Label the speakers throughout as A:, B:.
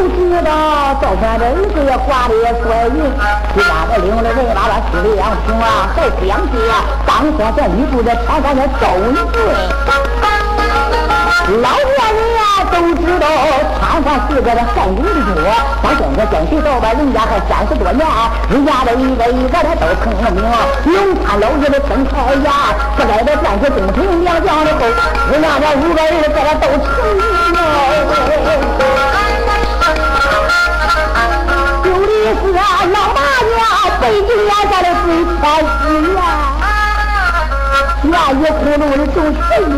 A: 都知道，赵天的儿子也挂的帅云，徐家的领了人马把十里两平啊，还不两街，当先前女主的长三的周文俊。老年人呀都知道，参凡是个的汉武的主，到现在跟随到吧，人家还三十多年，人家的一个一个他都成了名。有他老爷的真开呀，不该的站起东平两将的后，人家这五个人在这都成名。是啊，老马家北京眼下的最开始呀，愿意葫芦的就是你。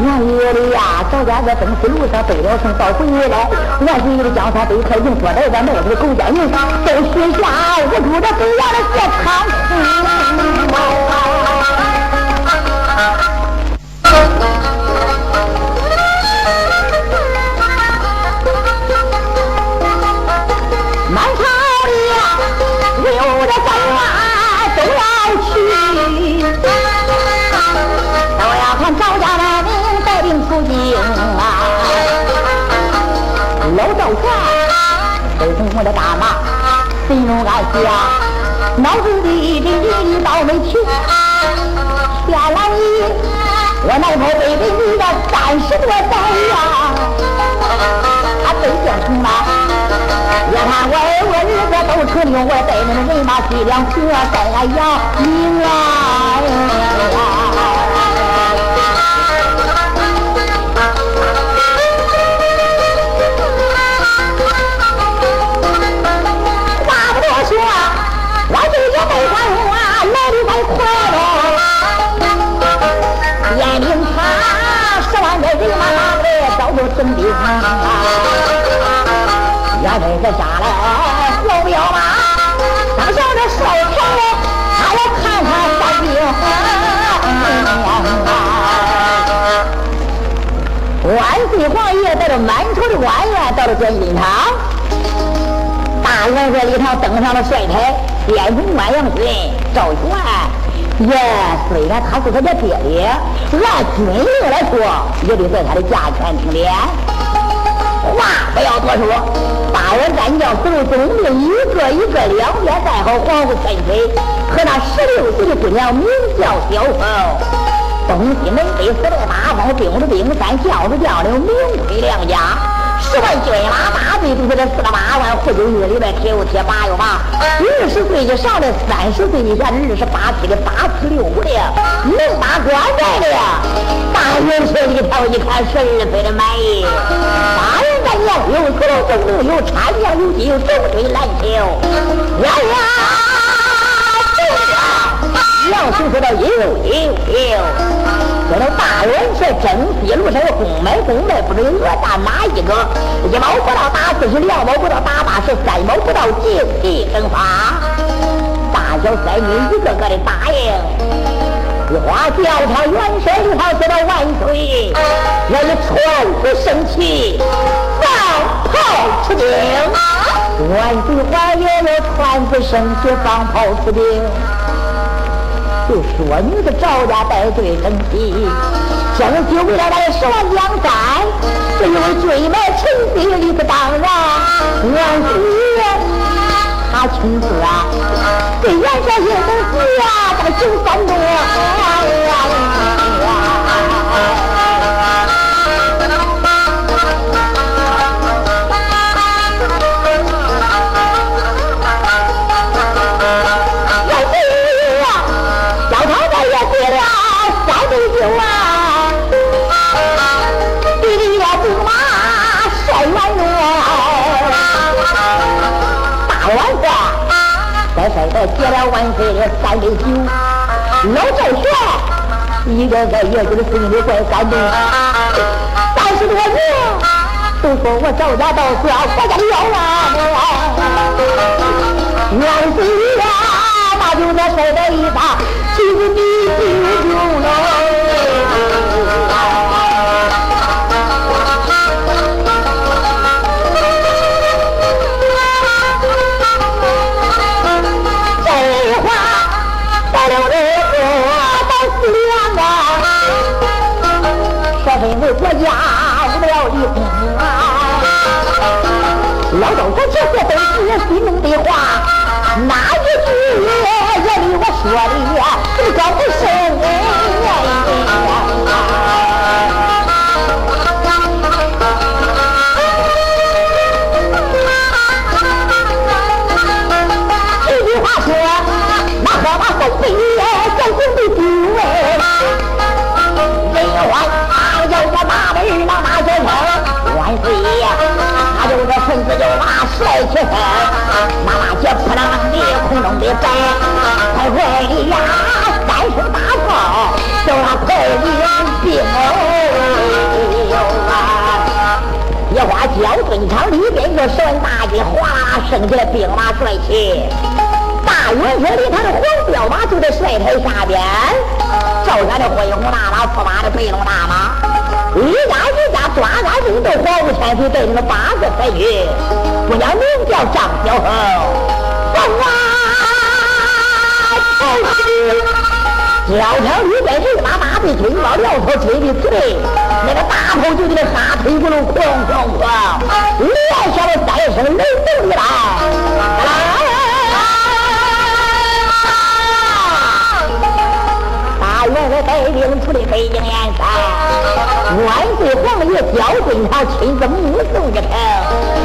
A: 原爷的呀，咱家在东西路上背了声，到回来，万岁爷的江山都太平，说在这妹子的狗奸人，都许下无主的狗样的血汤。满老赵全都从我的大马，心中暗喜啊，脑子里这一倒没去。下来我那头背着你的三十多载呀，他最健康了。别看我我儿子都成牛，我带那人马几两车在扬名啊！真的看啊！要这下来要不要嘛？咱想着少钱，他要看看三兵。万岁皇爷带着满朝的官员到了观音堂，大元帅礼堂登上了帅台，殿中官杨军赵全，耶，虽然他是他的爹爹，按军令来说，也得在他的驾前听连。话不要多说，八员战将都总兵一个一个两边带好黄虎喷水，和那十六岁的姑娘名叫小凤，东西南北四面八方，兵不兵山，将着将领，名垂良家。十万军马大队都是这四十八万，护九月里边铁有铁，八有八。二十岁以上的，三十岁以下的，二十八七的，八十六五的，能打官在的，大元帅里头一看，十二岁的满意。八人战将有九龙，有参将，有鸡，有周水篮球。呀呀，杨雄说道：“有有有。”这那大元帅征西路上有公买公卖，不知讹诈哪一个？一毛不到打四十，两毛不到打八十，三毛不到进地蒸发。大小三女一个个的答应。一花叫他元帅里头说到万岁，要以传子升旗，放炮出兵。万岁还要要传子升旗，放炮出兵。就说你个赵家带队征西，征西为了来十万江山，是因为追买陈妃理所当然。万岁，他亲自啊，对元帅爷都死呀，这个九三多。接了万岁的三杯酒，老赵全一个个也就是心里怪感动。三十多年都说我赵家到死啊，国家的要啊！万岁呀，那就那摔得一大，其实你就丢了。国家为了立功啊！老周这这些都是心中的话，哪一句的空中的展，快快的呀，三声大炮叫他快领兵哦啊！一花交军场里边这十万大军哗啦升起来，兵马帅气。大元帅里他的黄骠马就在帅台下边，照下的恢宏大马，驸马的飞龙大马。一家一家抓安兵都皇武千岁带领了八个才军，姑娘名叫张小红。风啊，才是交枪里边人马大队军包辽头嘴的嘴，那个大炮就在那沙腿轱辘哐哐哐，连下了三声雷动的来。我带领出的北京燕山，万岁皇爷焦君堂亲自目送着他，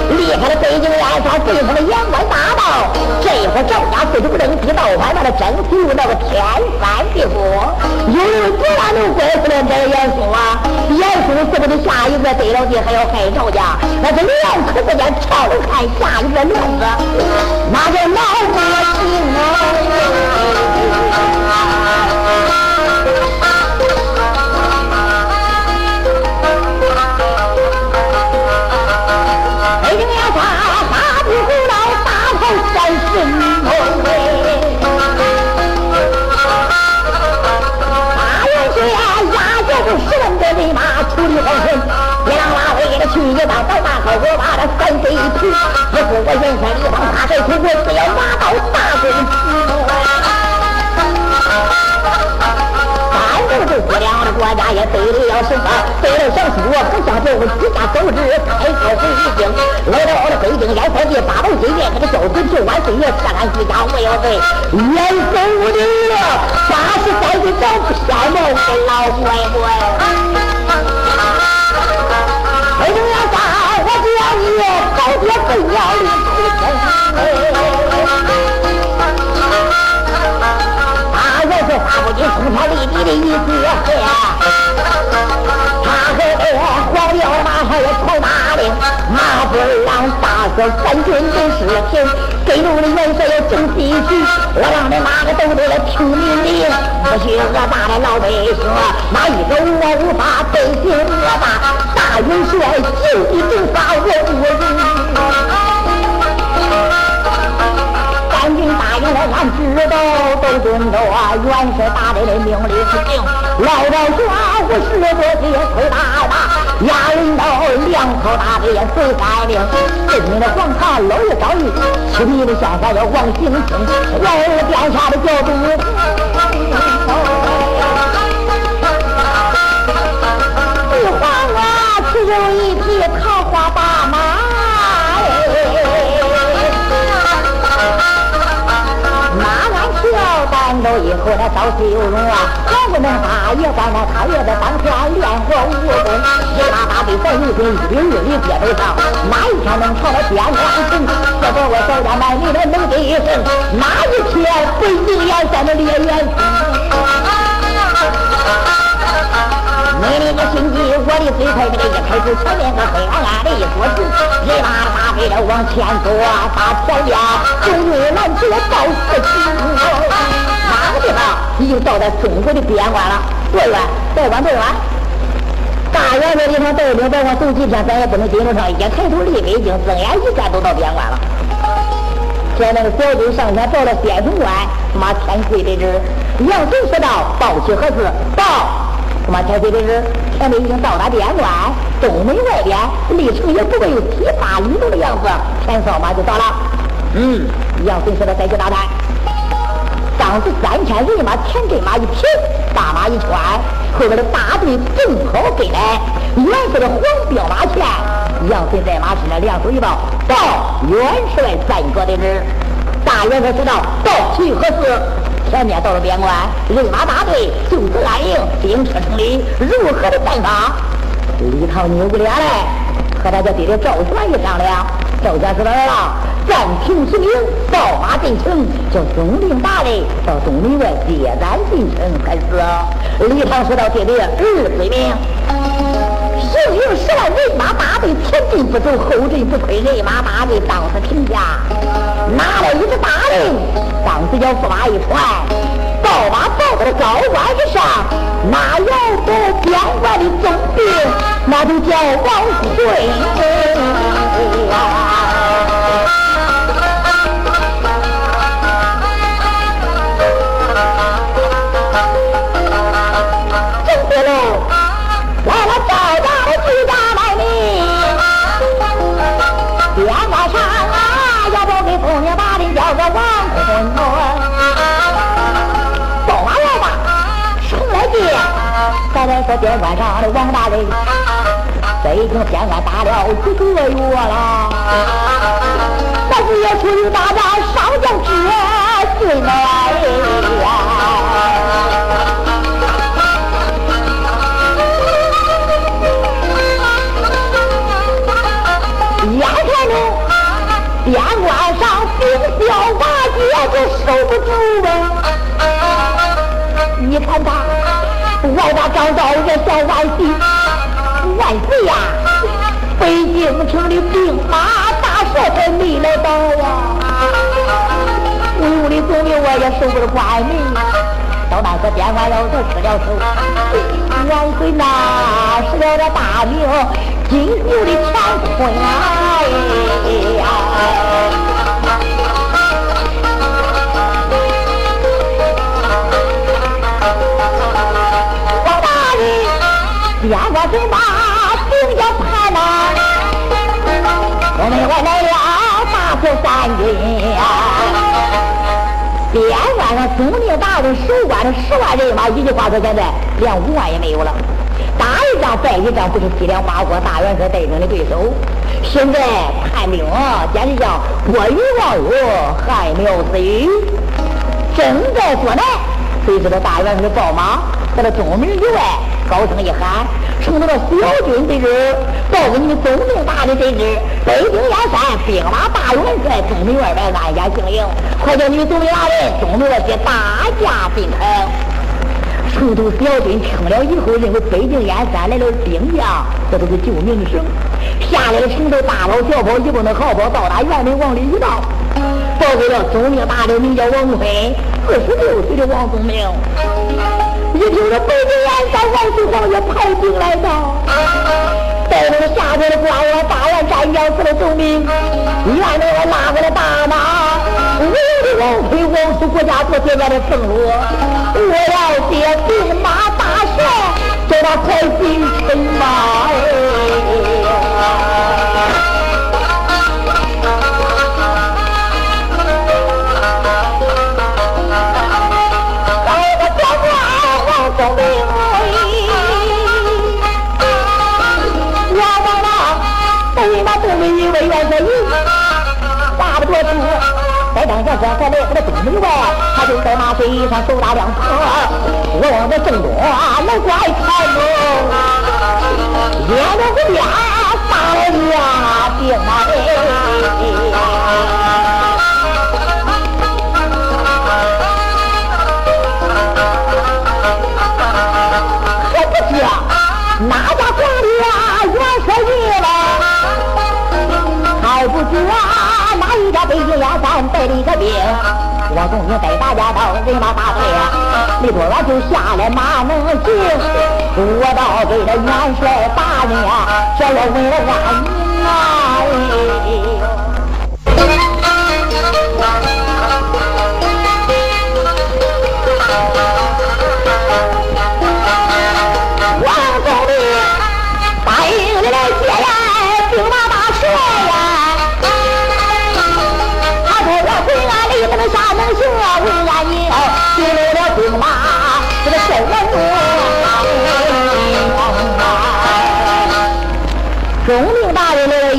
A: 离开了北京燕山，走上了阳关大道。这会赵家四处正西道翻到了真西路那个天翻地覆，有人不然能怪死了这个严嵩啊！严嵩是不是下一个对老弟还要害赵家？那是两口子间朝着看下一个梁子，那叫老不清啊！我把他三岁一提，不是我元帅一方大帅土，我只要拿到大军反正这不良的国家也得了要审判，得了降书，不想就几家走之，开国回京，来到了北京燕山地八宝金殿，给他交出去万岁爷，下俺居家没有罪，严嵩的八十三岁找偏门给老乖乖。帅发不进冲天立地的意思他和黄骠马还要传大令，马不让大小三军都是平，给路的元帅要正西去，我让你马个都得了听命令，不许恶霸的老百姓，哪一个我无法背行恶霸。大元帅就地正法，我不容。俺知道都遵守啊元帅大人的命令是行。老赵说我是我爹崔大大，押领到两口大队随三令。四品的黄堂老爷赵玉，七品的下山要王行清，皇儿殿下的就不。以后，那朝气有容啊！能不能大爷在那他也在当天练过武功，一把大队在一边一兵日里接头上，哪一天能朝那边关城？这个我小家卖你的能得胜，哪一天北京眼山的烈焰？你的个心机，我的嘴快，这个一开始前面个黑暗暗的一桌子，人马大队的往前走啊，大条边终于拦住了报四情。哪个地方已经到达中国的边关了？多远？再远？多远？大元帅地方带领再往走几天，咱也不能紧着上。一抬头离北京，睁眼一看都到边关了。现在个小军上前到了边城关，妈天贵的人。杨总说道：“报喜何事？报。”妈天贵的人，前面已经到达边关，东门外边离城也不过有七八里路的样子，前扫马就到了。嗯，杨顺说的再去打探。当时三千人马，前阵马一停，大马一穿，后边的大队正好跟来，元帅的黄骠马前，杨飞在马身上两手一抱，报元帅三哥的旨。大元帅知道到其何事？前面到了边关，人马大队就此安营，兵车成立，如何的办法？李唐扭过脸来，和他家爹爹赵玄一商量。赵家说：“来了，暂停行营，报马进城，叫总兵大人到东门外接咱进城，开始。”李唐说道：“爹爹，儿遵命。”行营十万人马大队，前进不走，后阵不退，人马大队当时停下。拿了一只大令，当时叫驸马一传，到马报到了高官之上，那要不边关的总兵，那就叫王奎。在边关上的王大人，这已经边关打了几个月了，那是要出去打仗，上将之罪来呀！眼看着边关上兵消瓦解，就守不住了。你看他。外把张昭也叫万岁，万岁呀！北京城的兵马大帅还没来到啊！威武的总兵我也守不住关门，到那个边关要是失了手，万岁呐，失了这大名，金牛的乾坤啊！边关兵马兵要盘呐，我们外来了大破三军呀！边关上总兵大人守关的十万人马，一句话说现在连五万也没有了。打一仗败一仗，不是七连八国大元帅带兵的对手。现在叛兵简直像过于忘我，害苗子语，正在作难。谁知道大元帅报马在这东门以外。高声一喊，冲到了小军得知，报给你们总兵大人得知，北京燕山兵马大元帅东门外边安家行营，快叫你们总兵大人东门外去大驾进城。成都小军听了以后，认为北京燕山来了兵将，这都是救命的声。下来了城头大炮小炮一共的好包到达院门往里一倒，报给了总兵大人，名叫王坤，二十六岁的王宗明。一听说北京燕山万岁皇爷派兵来到，带着下边的官员、大员、战将死了总兵，院内我拉过来大马，我的王魁王叔国家做天家的俸禄，我要接兵马大帅，叫他快进城吧马。小兵，我往那北马东门一位元帅，话不多说，在当下说在来到了东门外，他就在马背上手打两炮，我往这正东来观看喽，眼了个边杀了呀兵马北京两山带了一个兵？我总兵带大家到人马大队，没多晚就下来马能行。我到给了元帅大人啊，这要为了安宁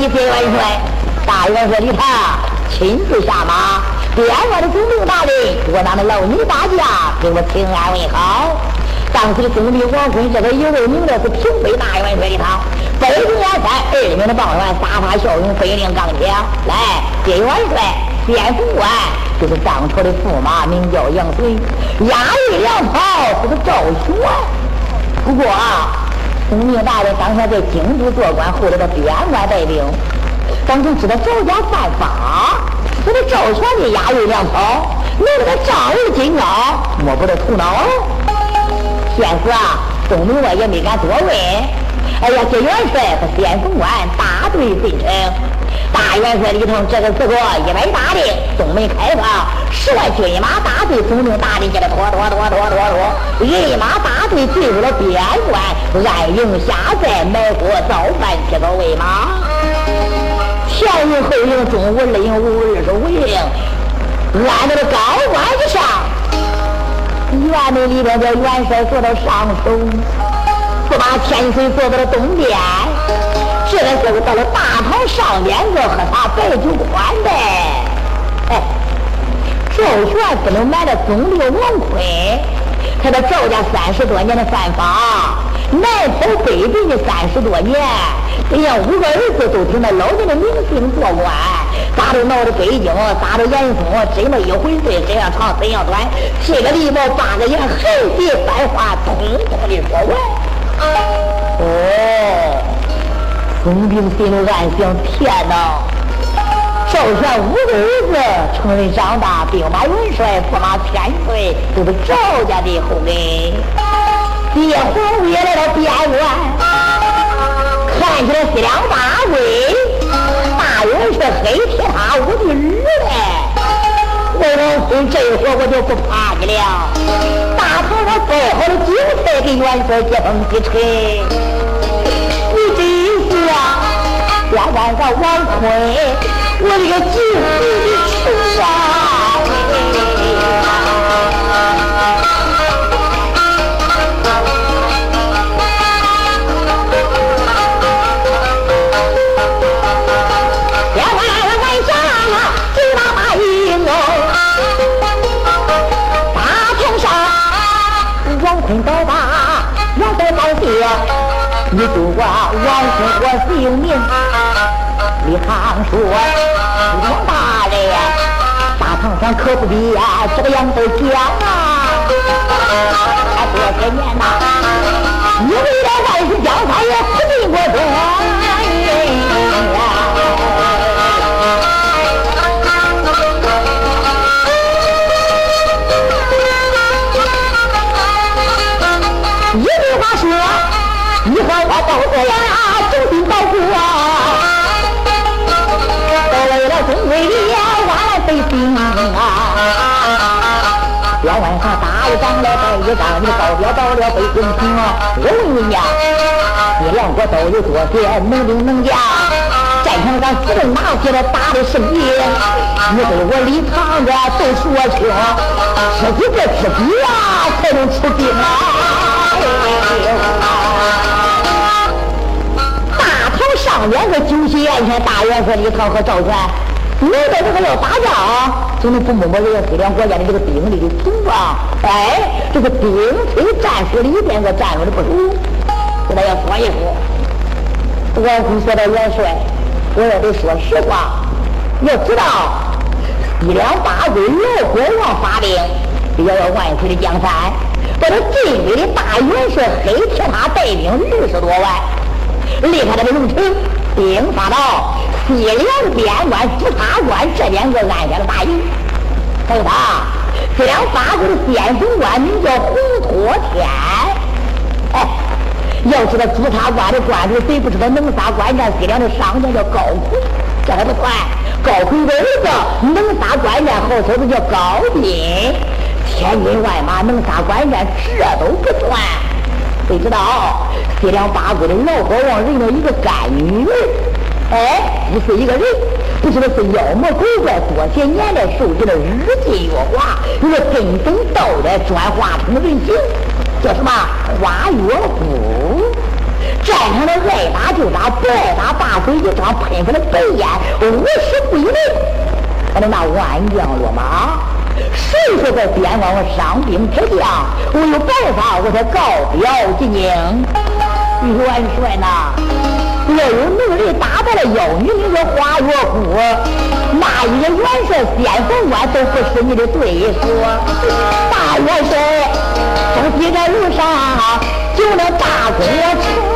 A: 大人来了一接元帅，大元帅李唐亲自下马，边关的总兵大人，我咱们老女大驾给我请安问好。当时的总兵王坤，这边一位名的是平北大元帅李唐，北平元帅二名的傍晚撒发笑容，飞领钢枪，来接元帅，先锋官就是当朝的驸马，名叫杨随，押运粮草是个赵玄。不过啊。总兵大人当年在京都做官，后来到边关带兵，当初知道赵家犯法，我的赵全的押运粮草，没那个仗义金刚，摸不着头脑。现时啊，总兵我也没敢多问。哎呀，这元帅和先锋官大队进城。大元帅里头，这个时候一百大令，东门开放，十万军马大队总兵大令，叫他拖拖拖拖拖拖，人马大队进入了边关，安营下寨，埋伏早饭，接到喂马。前营后营，中午二营，午二十五营，安到了高官之上。院门里边叫元帅坐到上首，驸马千岁坐到了东边。这个时候到了大上边个喝茶摆酒宽待。哎，赵玄不能瞒着总兵王坤，他的赵家三十多年的犯法，南跑北进的三十多年，哎呀，五个儿子都听那老家的名姓做官，咋都闹到北京，咋都严嵩，真的一回事，怎样长怎样短，这个礼貌八个言，横笔三画，通通的说完。哦。总兵心里暗想：天哪！赵玄五个儿子成人长大，兵马元帅、驸马千岁，都是赵家的后人。爹皇也来到边关，看起来四两八贵。大元帅黑铁塔五的儿嘞，我老孙这一回我就不怕你了。大堂上备好了酒菜，给元帅接风洗尘。边关上王坤，我这个救命的神啊！边关关下几大把营哦，大堂上王坤到达，元帅高兴。你就管王坤我姓名，李航说：“我大人，大堂上可不必呀，这个样子讲啊。多些年呐，你为了万世江山也苦尽过一关上打一仗来败一仗，你到了到了北京城啊！我问你呀，你让我都有多些能兵能将？战场上死了哪些了打的胜利？你给我李唐家都说清，知己这知己呀，才能出兵啊！上边个九旗眼前，大元帅李唐和赵全，你在这个要打仗，怎么不摸摸人家西凉国家的这个兵力的足啊？哎，这个兵推战术里边个战略的不足，给大家说一说。王坤说到元帅，我也得说实话，要知道西凉八国老国王发兵，要要万岁的江山，把这晋北的大元帅黑铁马带兵六十多万。离开这个龙城，兵发到西凉边关朱砂关这边个安下了大营。还有他，西凉八国的先锋官名叫洪托天。哎，要知道朱砂关的关主，谁不知道能杀关战？西凉的上将叫高奎，这还不算。高奎的儿子能杀关战，后头子叫高斌。千军万马能杀关战，这都不算。谁知道？西凉八国的老国王认了一个干女儿，哎，不是一个人，不知道是妖魔鬼怪，多些年来受尽了日进月华，一个根本道的转化成人形，叫什么花月夫？战场上爱打就打不爱打大嘴一张喷出来白烟，五十归零。我的那万将落马，谁说在边关我伤兵之将？我有办法，我才告表进京。元帅呐，若有能力打败了妖女，名叫花月姑，那一个元帅先锋官都不是你的对手。大元帅，正西在路上就那大功成。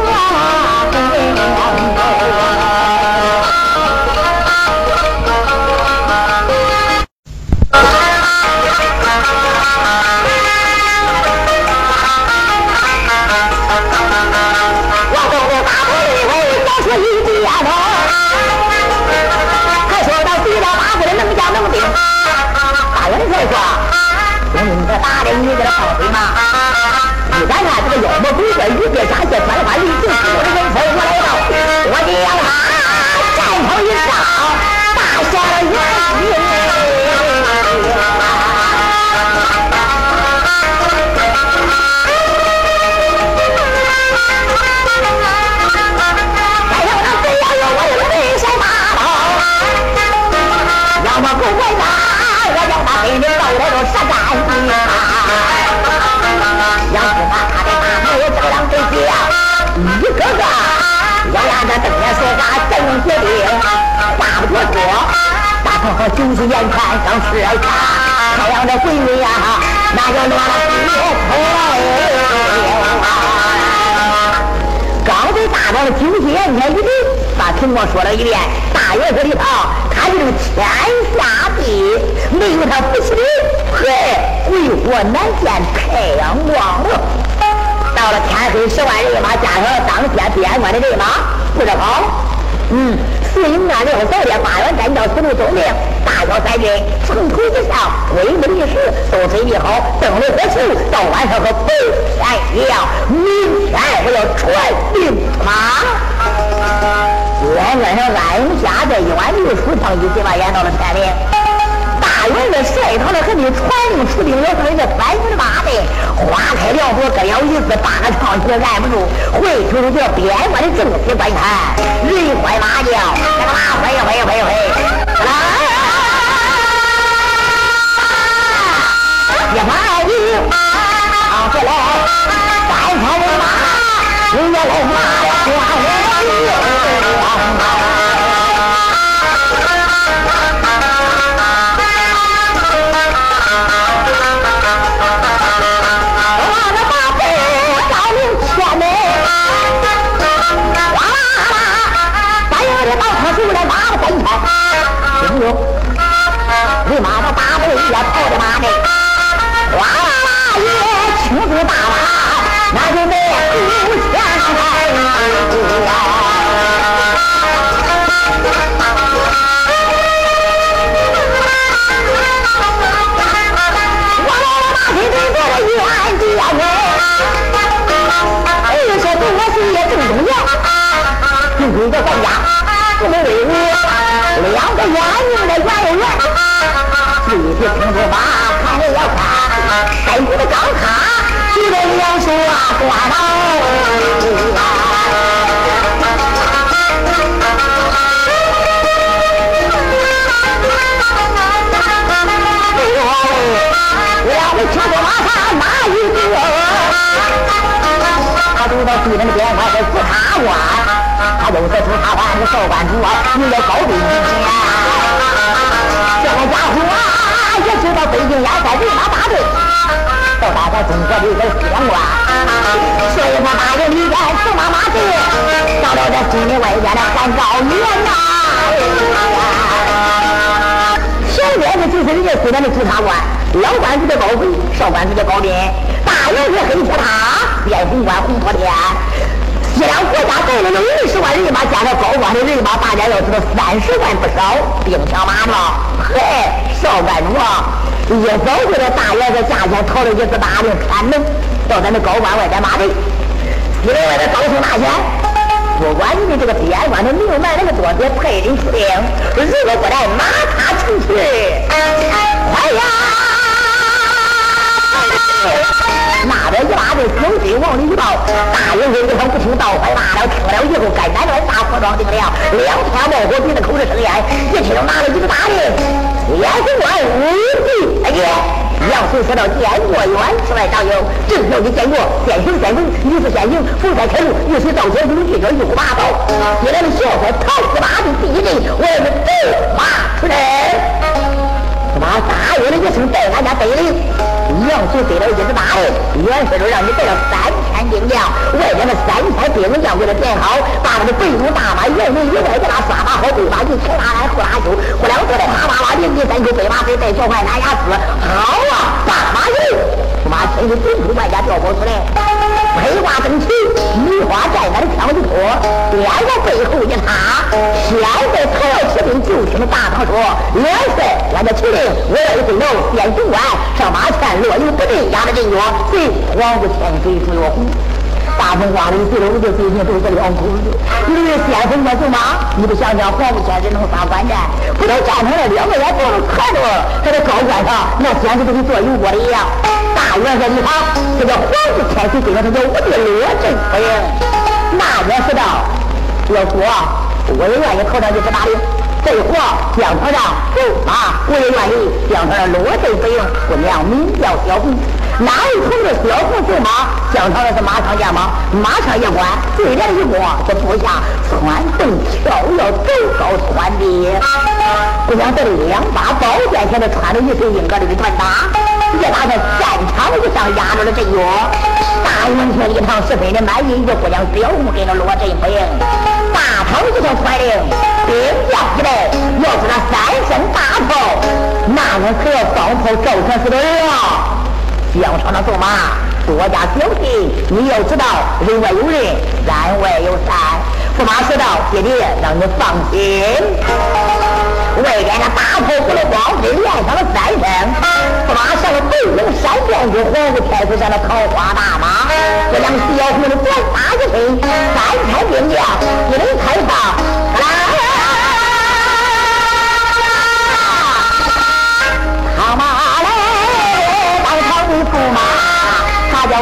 A: 鬼火难见，太阳光了。到了天黑，十万人马加上当天边关的人马，不着跑。嗯，四营那六早点八员战将四路总兵，大小三军城头之上，规模立时都准备好，灯笼火球，到晚上和白天一样。明天我要传令马。晚晚上安下在一碗绿书上，一嘴巴演到了天明。大元帅他了，还没传令出兵，要说人家三军马队花开两朵，各有一丝，八个唱曲按不住。回头就叫边关的正式观看，人欢马叫，那个马飞飞飞飞，来，一马一唱起来，三朝人马，人家来他又是朱他官，这少官主啊，你要高贵一些。这个家伙啊，也知道北京压寨人马大队，到达咱中国的这西凉关，所以他大人里边走马马队，到了这西里外边的汉高原呐。前边的就是人家西边的朱察官，老官子叫高贵，少官子叫高斌，大元帅黑铁塔，边红关红破天。西凉国家带来了二十万人马，加上高官的人马，大家要知道三十万不少，兵强马壮。嘿，少干主啊，一早就在大元帅下前讨了一次大令，看门到咱们高官外边马队，西凉外边高声大喊：不管你们这个边关的牛蛮那么多，别派人出兵，如果不来，马踏城池，快呀！那边一拉队有队往里一抱，大营里头不听倒还骂了，听了以后该来的大火庄定了，两天冒火鼻子口子生烟，一听拿了一个大的，天生官无敌，哎呀！杨随说道：“见过元世外长友，正要你见过先行先锋，你是先行，不再开路，玉石道。前兵，这叫一把刀。接来的小伙唐司马的第一人，我们走马出阵。”他妈大约的一声带俺家带领，杨随得了一只大人，元帅就让你带了三千兵将，外边的三千兵将给他点好，把那个北路大马元门以外给他刷把好，备马就前拉来后拉修，后两个在啪啪啪连第三口备马队带小坏拿牙齿，好啊，大马油，他妈天天顶出万家调包出来。黑花正齐，梨花在那的枪一托，边往背后一插。现在才要起兵，就听大堂说：“元帅，俺家启令，我要一楼殿总管上马前落油不对，压着阵脚，谁黄不天水出月红？大风刮的最后就最近都是两口子。你这先锋嘛走马，你不想想黄不天水能发官战？不都站成了两个人坐着看着，在这高官上，那简直就跟坐油锅的一样。大元帅一旁，这个皇子天水跟着他叫我的罗振夫人。那边说道：“要说我也愿意头上就是打领，这活江头上走马，我也愿意江头上罗振夫人。姑娘名叫小红，哪一头的小红走马，江头上是马上见马，马上一关，对联一过，这部下窜动跳跃，走高窜低。姑娘这两把宝剑前头穿着一身硬革的短打。”一打在战场上压着了阵脚，大元帅一旁十分的满意，一姑娘小红跟着罗振不应。大堂一声传令，兵将一来，要是那三声大炮，那我可要放炮照全死的人啊！江上那走马，多加小心。你要知道，人外有人，山外有山。驸马说道：“爹爹，让你放心。”外边那大炮鼓了光，只连上了三声，马上北龙山边就皇武天子上的桃花大马，这两小红的短打一声，三千兵将一人开上，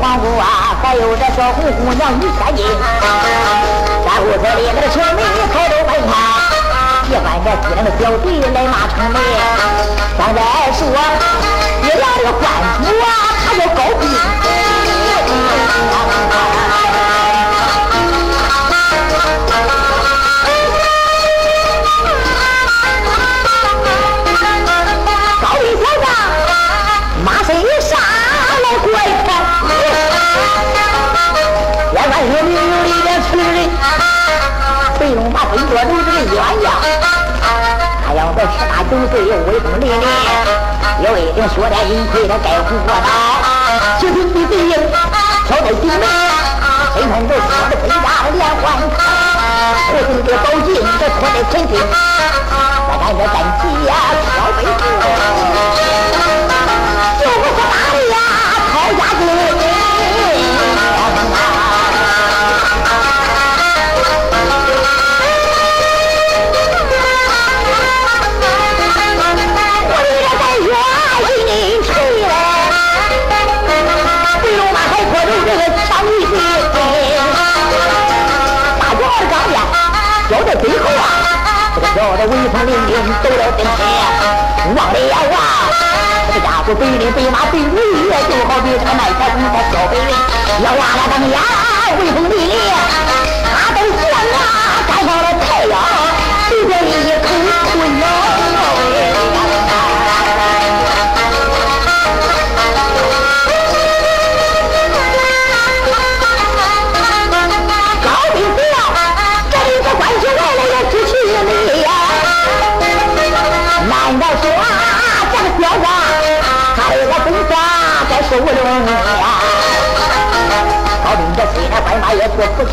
A: 黄姑啊，还有这小红姑娘一千斤，在屋子里那个城门开都白开。一般这几两的小弟来骂城门，哎呀他。要在十八九岁又威风凛凛，有一顶雪天银盔，他盖虎过刀，七寸的背影挑在顶门，身穿着雪的盔甲连环铠，五寸的宝镜这托在前襟，再看这战旗呀挑背负，啊，这个小的威风凛凛走到跟前，望了眼啊，这个家伙背领背马背驴，就好比这个卖菜的在挑白云，要哇啦当呀，威风凛凛，老兵这西山白马也坐不下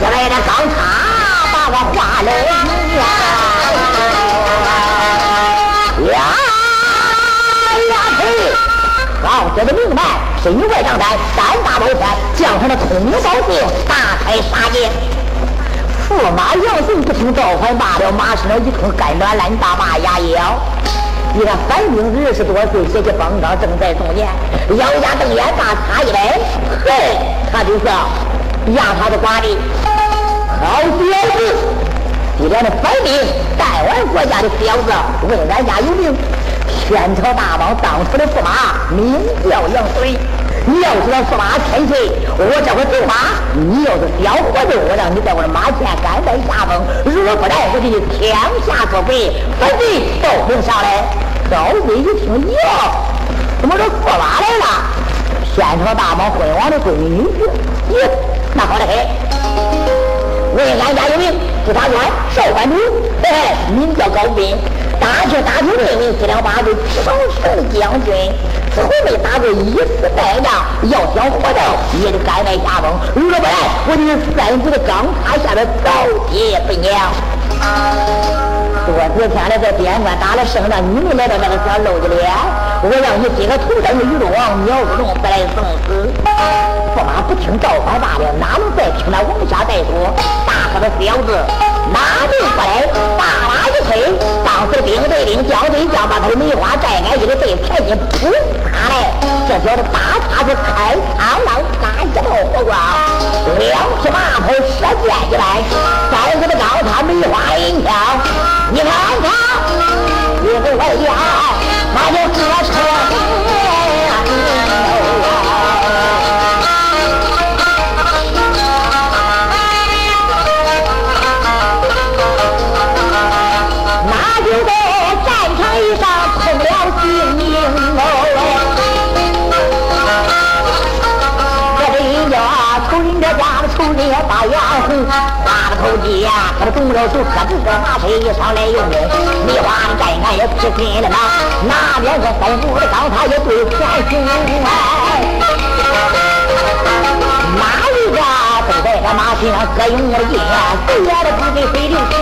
A: 也来了钢叉把我画了呀呀呀嘿老者的命脉是一块掌三大宝山将他的通宝剑大开杀戒。驸马杨雄不听召唤罢了马身上一通改乱乱大骂呀呀你看，反兵二十多岁，写起方刚正在中年，咬牙瞪眼，大擦一来，嘿，他就是杨他的寡弟，好小子！你连的反兵，带完国家的小子，问俺家有名，天朝大王当初的驸马，名叫杨飞。你要知道驸马千岁，我这会走马，你要是小活着，我让你在我的马前甘拜下风；如果不来，我给你天下作鬼，反贼报名上来。高贵一听，哟，怎么这驸马来了？天朝大王昏王的闺女女婿，咦，那好得很。为俺家有名，是他官少官主，嘿嘿，名叫高斌。大军大军命名四两八岁，长胜将军，从没打过一次败仗。要想活着，也得甘拜下风。如果不然，我就是三国的钢叉下来早爹本娘。多次天了，在边关打了胜仗，你们来到那个小楼子里，我让你今个头上的鱼王鸟不中，再来送死。驸马不听赵怀罢了，哪能再听那往下再说？大个的小子，拿命过来，大马一推，当时兵对兵，将对将，把他的梅花寨挨一个对前进，扑下来，这小子大叉子开枪浪，干一道火光，两匹马头射箭一来，三个的高他梅花银枪，你看他，一回来呀，那就割车。大眼红，花了。头髻呀，他的动了。手，喝这个马车一上来有名。梨花的寨俺也吃心了。嘛，那边个三步的刚他也对前行哎。哪一个都在这马身上各用了。劲，谁也都不给谁留情。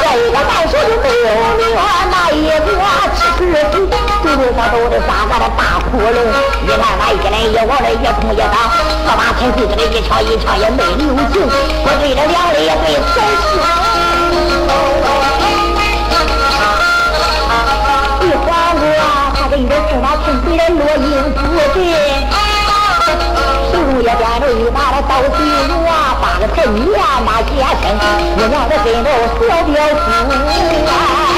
A: 这个单手就没有，那一个吃死。肚子上都得三个的大窟窿，一看俺一来一往的，越碰越长。驸马前岁这里一唱一唱也没留情，我对着两肋也对三十。一晃我，他跟着驸马前岁来落英不对，手也掂着一把的刀子如啊，八个子女啊那结身，我娘的跟着小表叔。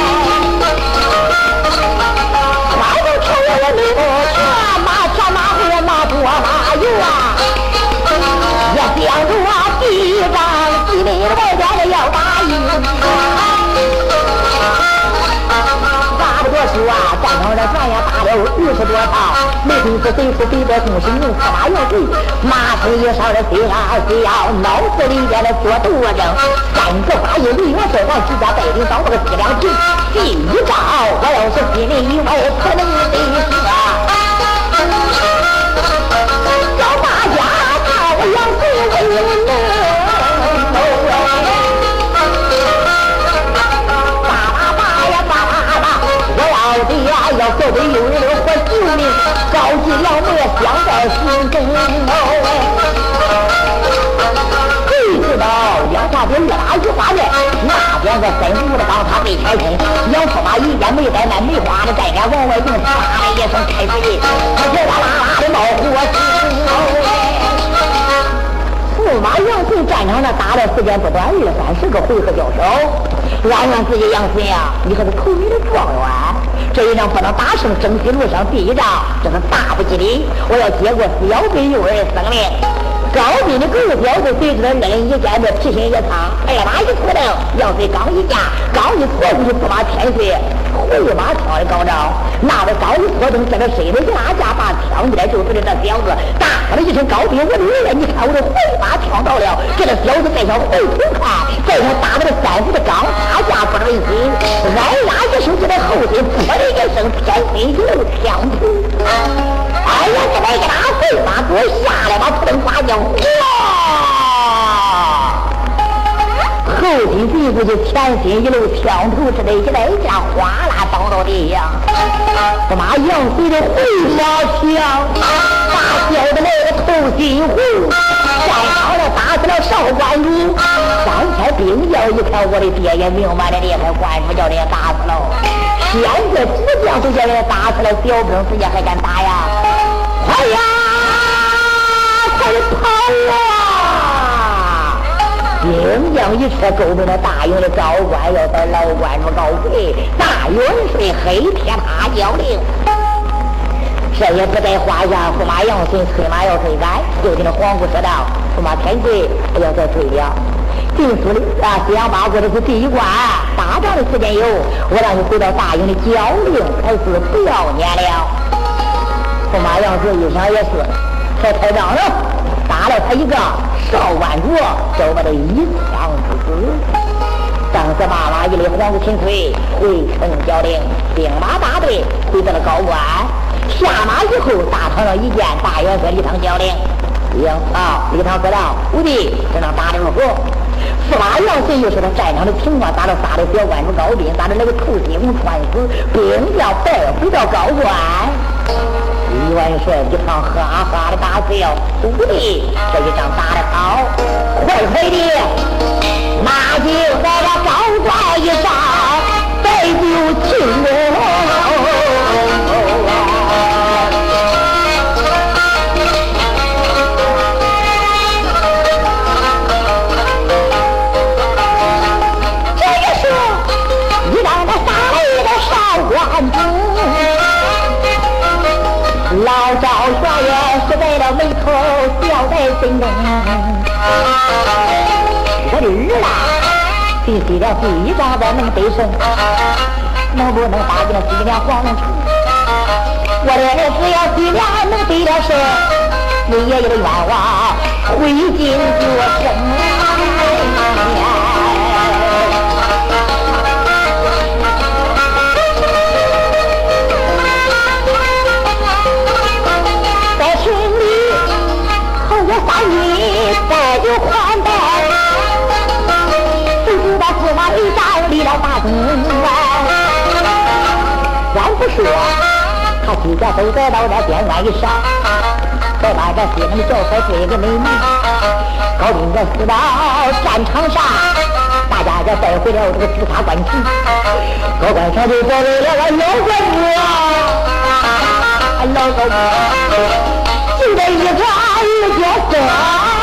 A: 啊，战场上咱也打了二十多场，没听说谁出北边东西用驸马杨水，马身一上的飞啊飞啊，脑子里边的做斗争，三个八爷李元帅咱几家带领到那个西凉城，第一招我要是心里以外可能得行啊，叫大家看我杨水威底呀，要做得有人活救命，高级良母想在心中。谁知道两下边越打越花面，那边个三五的帮他被拆身，杨驸马一见没带那梅花的寨脸往外用，啪的一声开水，他哗啦啦的冒火星。驸马杨顺战场上打的时间不短，二三十个回合交手，俺怨自己杨顺呀，你可是头名的状元。这一仗不能打胜，征西路上第一仗，这是大不吉利。我要接过小兵幼儿的生命。高斌的狗彪子对着二人一见，这提心一苍，二马一扑腾，要随刚一架，刚一拖出去，驸马千岁回马跳的高招。那位刚一拖动，这个身子压架，把枪一来，就对着这小子，大喝了一声：“高斌，我的儿你看我这回马跳到了，给他小子再想回头看，再想打那个三虎的钢叉架不得为心，挨拉一手就在后心，噗的一声，天飞就枪头。哎呀，这来一打飞马给我下来吧，扑棱刮叫，哇！后心飞过去，前心一路枪头之类，一来一下哗啦倒到地下。他妈杨随着回马枪，把叫的那个头心红，再好了打死了少关主。三千兵将一看，我的爹也明白了，厉害，关主叫人打死了。现在主将都叫人家打死了，小兵自己还敢打呀？快呀，快跑啊！兵将一撤，周边的大营的高官要在老关主告回，大元帅黑铁他交令。这也不在话下，驸马杨顺催马要追赶，就听那皇姑说道：“驸马千岁不要再追了。进府里啊，四阳八过的是第一关，打仗的时间有，我让你回到大营的交令，才是不要撵了。”驸马杨顺一想也是，才开仗了，打了他一个少官主，就把他一枪不死。当时马马一勒皇姑千岁回城交令，兵马大队回到了高官。下马以后，大堂上一见，大元帅李唐交令，行啊！李唐说道：“武弟，这场打的如何？”司马杨顺又说：“他战场的情况，打了杀的小官主高兵，打的那个寇金龙穿死，兵将败回到高官。”李元帅一旁哈哈的大笑：“徒弟，这一仗打得好，快快的，那就在这高挂一仗，再就庆我的儿啦，必须了第一仗再能得胜，能不能打进西凉皇城？我的儿子要西凉能得了胜，你爷爷的愿望会尽得成。立了大功啊！咱不说，他几家都得到这边关一上，再把这西城的教材追个美名。高兵这死到战场上，大家这带回了这个紫砂官旗，高官上就保卫了俺老官主啊！俺老高官就这一个二角色。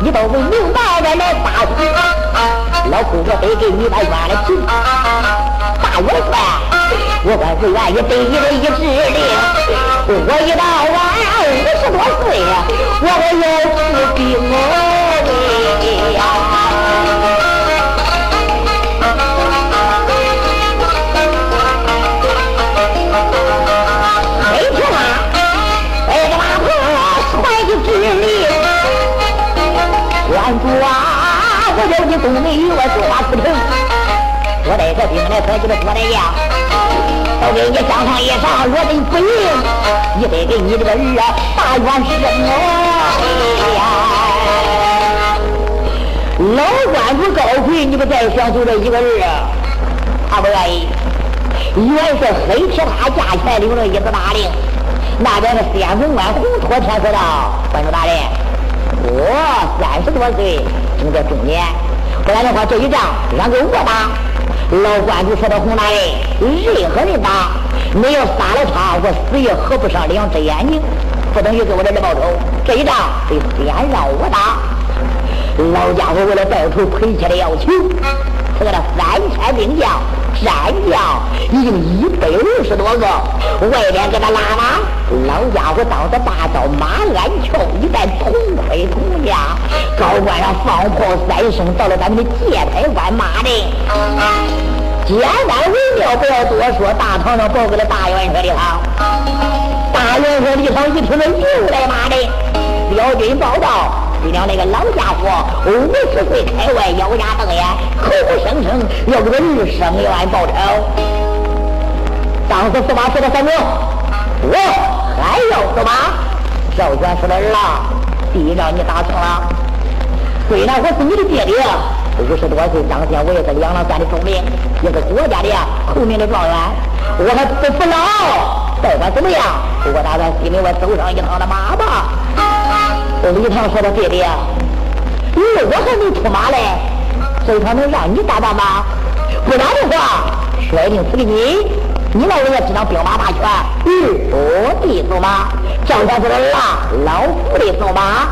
A: 你都没明白。来打死，老夫我得给你把冤了情。大元帅，我管是愿意得你的一指令。我一到晚五十多岁，我还要出兵哦呀！东门与我说话不成，我在这兵来可就是说的呀，都给你上上一上，我的不赢，你得给你这个儿啊大冤生哦！老官主高奎，你不再想就这一个人啊？他不愿意，元帅黑铁他架起来领了一个大令，那边是先锋官红托天说道：“关主大人。”我三十多岁，正在中年，不然的话，这一仗让给我打。老关主说的红大人，任何人打，你要杀了他，我死也合不上两只眼睛，不等于给我这儿报仇。这一仗得先让我打。老家伙为了报仇，亏欠了要求，得了三千兵将，战将已经一百二十多个，外边给他拉马，老家伙当着大刀马鞍鞘，一带铜盔铜甲，高官上放炮三声，到了咱们的界台关马的。简单为妙，不要多说。大堂上报给了大元帅的堂，大元帅李堂一听，那又来马的，辽军报道，你娘那个老家伙五十岁开外，咬牙瞪眼，口口声声要给他二生元报仇。当时驸马说？了三名，我还要驸马。赵全说？的儿啊，地让你打成了，虽然我是你的爹爹。五十多岁，当天我也是两郎山的总兵，也是国家的后面的状元，我还不服老。不管怎么样，我打算给你我走上一趟的马吧。李唐说的对的，因为我还没出马嘞，所以他能让你打打吗？不然的话，摔定死给你。你老人家知道兵马大权，嗯，我的走马，叫他说的啦，老夫的走马。